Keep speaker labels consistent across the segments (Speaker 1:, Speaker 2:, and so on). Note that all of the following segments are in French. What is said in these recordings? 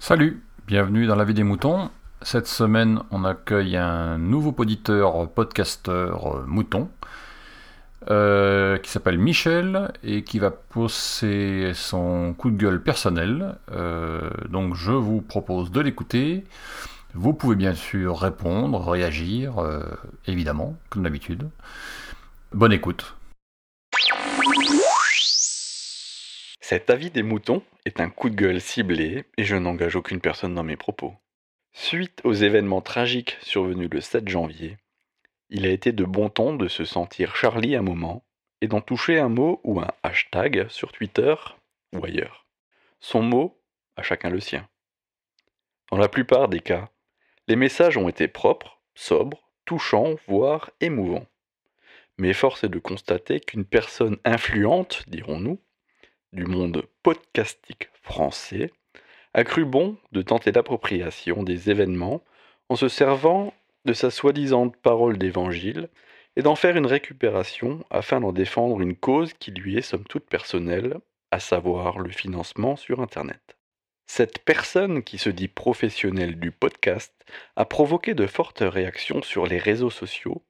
Speaker 1: Salut, bienvenue dans la vie des moutons. Cette semaine, on accueille un nouveau poditeur, podcasteur euh, mouton, euh, qui s'appelle Michel et qui va poser son coup de gueule personnel. Euh, donc je vous propose de l'écouter. Vous pouvez bien sûr répondre, réagir, évidemment, comme d'habitude. Bonne écoute.
Speaker 2: Cet avis des moutons est un coup de gueule ciblé et je n'engage aucune personne dans mes propos. Suite aux événements tragiques survenus le 7 janvier, il a été de bon ton de se sentir Charlie un moment et d'en toucher un mot ou un hashtag sur Twitter ou ailleurs. Son mot, à chacun le sien. Dans la plupart des cas, les messages ont été propres, sobres, touchants, voire émouvants. Mais force est de constater qu'une personne influente, dirons-nous, du monde podcastique français, a cru bon de tenter l'appropriation des événements en se servant de sa soi-disant parole d'évangile et d'en faire une récupération afin d'en défendre une cause qui lui est somme toute personnelle, à savoir le financement sur Internet. Cette personne qui se dit professionnelle du podcast a provoqué de fortes réactions sur les réseaux sociaux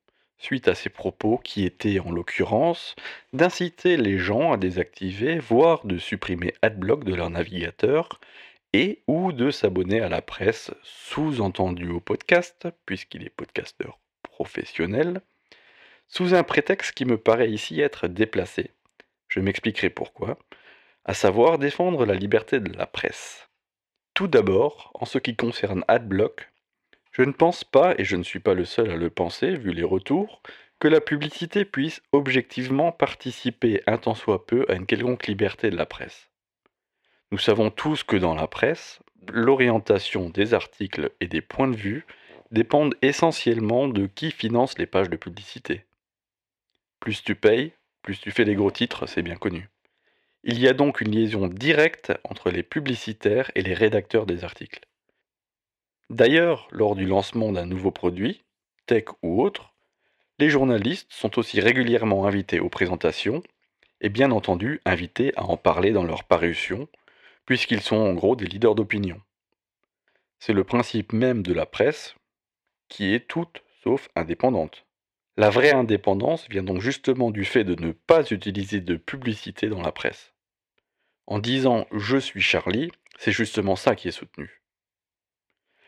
Speaker 2: suite à ses propos qui étaient en l'occurrence d'inciter les gens à désactiver, voire de supprimer AdBlock de leur navigateur et ou de s'abonner à la presse, sous-entendu au podcast, puisqu'il est podcasteur professionnel, sous un prétexte qui me paraît ici être déplacé. Je m'expliquerai pourquoi, à savoir défendre la liberté de la presse. Tout d'abord, en ce qui concerne AdBlock, je ne pense pas, et je ne suis pas le seul à le penser, vu les retours, que la publicité puisse objectivement participer un tant soit peu à une quelconque liberté de la presse. Nous savons tous que dans la presse, l'orientation des articles et des points de vue dépendent essentiellement de qui finance les pages de publicité. Plus tu payes, plus tu fais des gros titres, c'est bien connu. Il y a donc une liaison directe entre les publicitaires et les rédacteurs des articles. D'ailleurs, lors du lancement d'un nouveau produit, tech ou autre, les journalistes sont aussi régulièrement invités aux présentations et bien entendu invités à en parler dans leur parution, puisqu'ils sont en gros des leaders d'opinion. C'est le principe même de la presse, qui est toute sauf indépendante. La vraie indépendance vient donc justement du fait de ne pas utiliser de publicité dans la presse. En disant je suis Charlie, c'est justement ça qui est soutenu.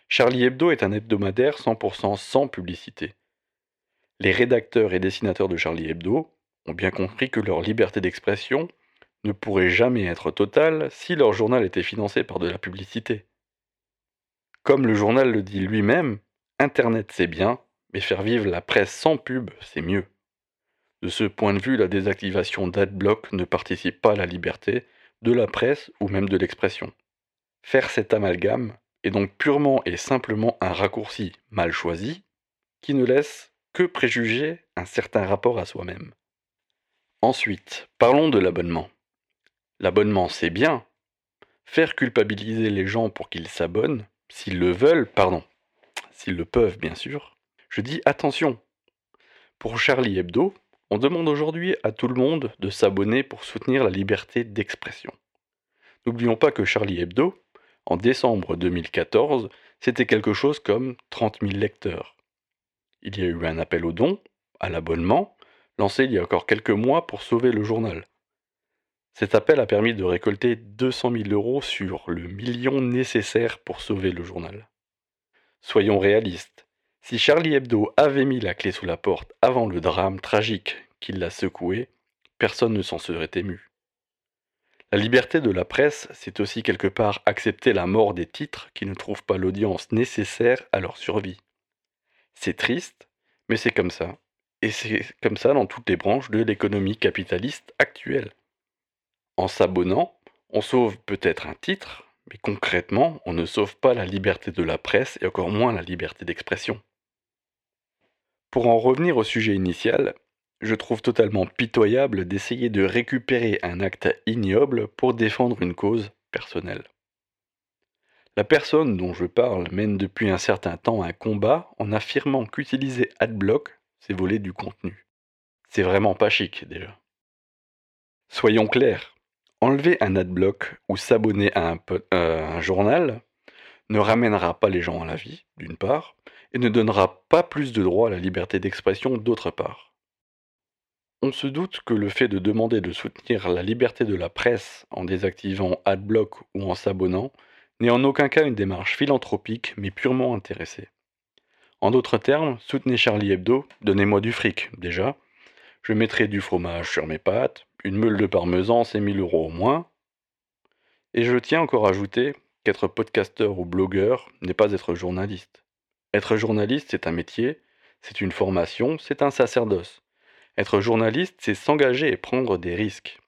Speaker 2: Charlie Hebdo est un hebdomadaire 100% sans publicité. Les rédacteurs et dessinateurs de Charlie Hebdo ont bien compris que leur liberté d'expression ne pourrait jamais être totale si leur journal était financé par de la publicité. Comme le journal le dit lui-même, Internet c'est bien, mais faire vivre la presse sans pub, c'est mieux. De ce point de vue, la désactivation d'adblock ne participe pas à la liberté de la presse ou même de l'expression. Faire cet amalgame est donc purement et simplement un raccourci mal choisi qui ne laisse que préjuger un certain rapport à soi-même. Ensuite, parlons de l'abonnement. L'abonnement, c'est bien. Faire culpabiliser les gens pour qu'ils s'abonnent, s'ils le veulent, pardon, s'ils le peuvent bien sûr, je dis attention. Pour Charlie Hebdo, on demande aujourd'hui à tout le monde de s'abonner pour soutenir la liberté d'expression. N'oublions pas que Charlie Hebdo, en décembre 2014, c'était quelque chose comme 30 000 lecteurs. Il y a eu un appel au don, à l'abonnement, lancé il y a encore quelques mois pour sauver le journal. Cet appel a permis de récolter 200 000 euros sur le million nécessaire pour sauver le journal. Soyons réalistes, si Charlie Hebdo avait mis la clé sous la porte avant le drame tragique qui l'a secoué, personne ne s'en serait ému. La liberté de la presse, c'est aussi quelque part accepter la mort des titres qui ne trouvent pas l'audience nécessaire à leur survie. C'est triste, mais c'est comme ça. Et c'est comme ça dans toutes les branches de l'économie capitaliste actuelle. En s'abonnant, on sauve peut-être un titre, mais concrètement, on ne sauve pas la liberté de la presse et encore moins la liberté d'expression. Pour en revenir au sujet initial, je trouve totalement pitoyable d'essayer de récupérer un acte ignoble pour défendre une cause personnelle. La personne dont je parle mène depuis un certain temps un combat en affirmant qu'utiliser AdBlock, c'est voler du contenu. C'est vraiment pas chic déjà. Soyons clairs, enlever un adblock ou s'abonner à un, euh, un journal ne ramènera pas les gens à la vie, d'une part, et ne donnera pas plus de droit à la liberté d'expression, d'autre part. On se doute que le fait de demander de soutenir la liberté de la presse en désactivant Adblock ou en s'abonnant n'est en aucun cas une démarche philanthropique mais purement intéressée. En d'autres termes, soutenez Charlie Hebdo, donnez-moi du fric, déjà. Je mettrai du fromage sur mes pâtes, une meule de parmesan, c'est 1000 euros au moins. Et je tiens encore à ajouter qu'être podcasteur ou blogueur n'est pas être journaliste. Être journaliste, c'est un métier, c'est une formation, c'est un sacerdoce. Être journaliste, c'est s'engager et prendre des risques.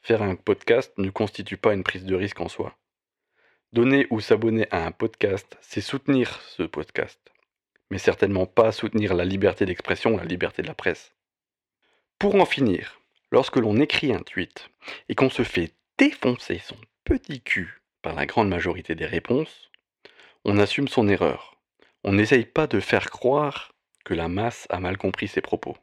Speaker 2: Faire un podcast ne constitue pas une prise de risque en soi. Donner ou s'abonner à un podcast, c'est soutenir ce podcast, mais certainement pas soutenir la liberté d'expression, la liberté de la presse. Pour en finir, lorsque l'on écrit un tweet et qu'on se fait défoncer son petit cul par la grande majorité des réponses, on assume son erreur. On n'essaye pas de faire croire que la masse a mal compris ses propos.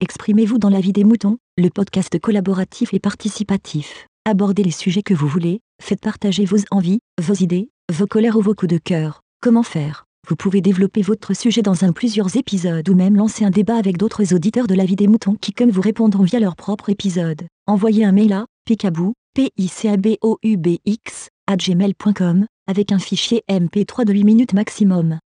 Speaker 3: Exprimez-vous dans la vie des moutons, le podcast collaboratif et participatif. Abordez les sujets que vous voulez, faites partager vos envies, vos idées, vos colères ou vos coups de cœur. Comment faire? Vous pouvez développer votre sujet dans un plusieurs épisodes ou même lancer un débat avec d'autres auditeurs de la vie des moutons qui comme vous répondront via leur propre épisode. Envoyez un mail à picabou, p i c gmail.com avec un fichier MP3 de 8 minutes maximum.